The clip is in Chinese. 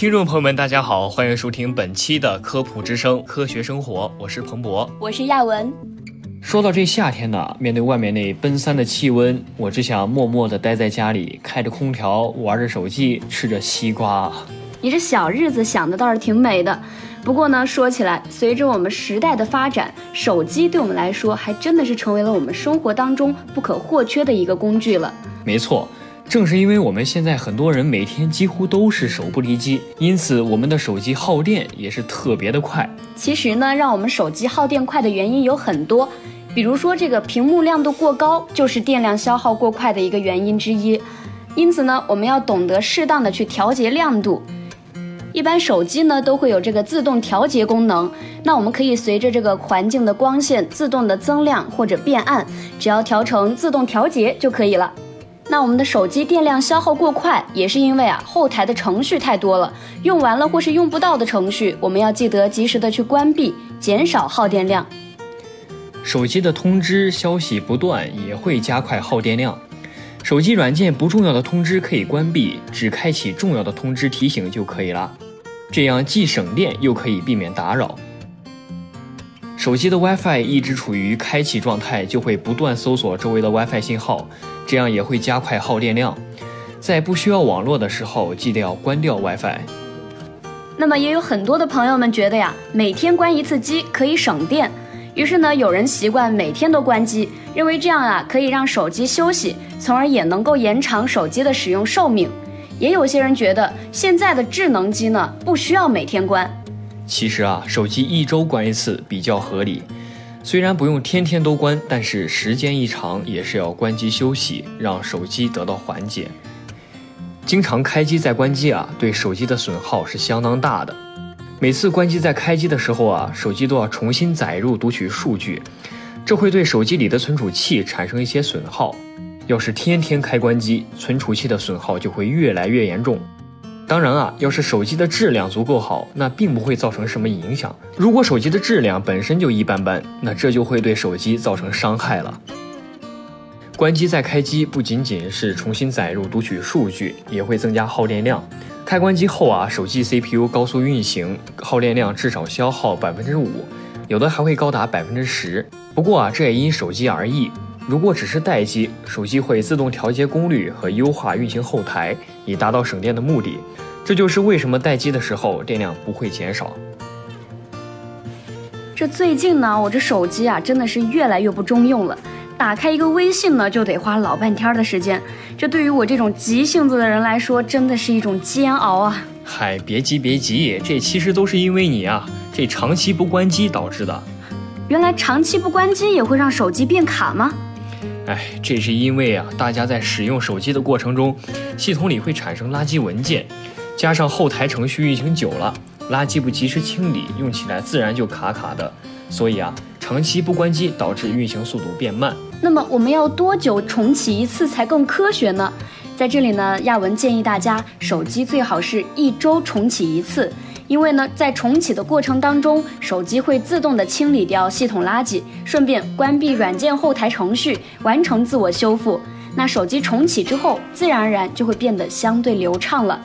听众朋友们，大家好，欢迎收听本期的科普之声科学生活，我是彭博，我是亚文。说到这夏天呢，面对外面那奔三的气温，我只想默默地待在家里，开着空调，玩着手机，吃着西瓜。你这小日子想的倒是挺美的，不过呢，说起来，随着我们时代的发展，手机对我们来说还真的是成为了我们生活当中不可或缺的一个工具了。没错。正是因为我们现在很多人每天几乎都是手不离机，因此我们的手机耗电也是特别的快。其实呢，让我们手机耗电快的原因有很多，比如说这个屏幕亮度过高，就是电量消耗过快的一个原因之一。因此呢，我们要懂得适当的去调节亮度。一般手机呢都会有这个自动调节功能，那我们可以随着这个环境的光线自动的增亮或者变暗，只要调成自动调节就可以了。那我们的手机电量消耗过快，也是因为啊后台的程序太多了，用完了或是用不到的程序，我们要记得及时的去关闭，减少耗电量。手机的通知消息不断也会加快耗电量，手机软件不重要的通知可以关闭，只开启重要的通知提醒就可以了，这样既省电又可以避免打扰。手机的 WiFi 一直处于开启状态，就会不断搜索周围的 WiFi 信号。这样也会加快耗电量，在不需要网络的时候，记得要关掉 WiFi。那么也有很多的朋友们觉得呀，每天关一次机可以省电，于是呢，有人习惯每天都关机，认为这样啊可以让手机休息，从而也能够延长手机的使用寿命。也有些人觉得现在的智能机呢不需要每天关。其实啊，手机一周关一次比较合理。虽然不用天天都关，但是时间一长也是要关机休息，让手机得到缓解。经常开机再关机啊，对手机的损耗是相当大的。每次关机再开机的时候啊，手机都要重新载入读取数据，这会对手机里的存储器产生一些损耗。要是天天开关机，存储器的损耗就会越来越严重。当然啊，要是手机的质量足够好，那并不会造成什么影响。如果手机的质量本身就一般般，那这就会对手机造成伤害了。关机再开机不仅仅是重新载入读取数据，也会增加耗电量。开关机后啊，手机 CPU 高速运行，耗电量至少消耗百分之五，有的还会高达百分之十。不过啊，这也因手机而异。如果只是待机，手机会自动调节功率和优化运行后台，以达到省电的目的。这就是为什么待机的时候电量不会减少。这最近呢，我这手机啊真的是越来越不中用了，打开一个微信呢就得花老半天的时间。这对于我这种急性子的人来说，真的是一种煎熬啊！嗨，别急别急，这其实都是因为你啊，这长期不关机导致的。原来长期不关机也会让手机变卡吗？哎，这是因为啊，大家在使用手机的过程中，系统里会产生垃圾文件，加上后台程序运行久了，垃圾不及时清理，用起来自然就卡卡的。所以啊，长期不关机导致运行速度变慢。那么我们要多久重启一次才更科学呢？在这里呢，亚文建议大家，手机最好是一周重启一次。因为呢，在重启的过程当中，手机会自动的清理掉系统垃圾，顺便关闭软件后台程序，完成自我修复。那手机重启之后，自然而然就会变得相对流畅了。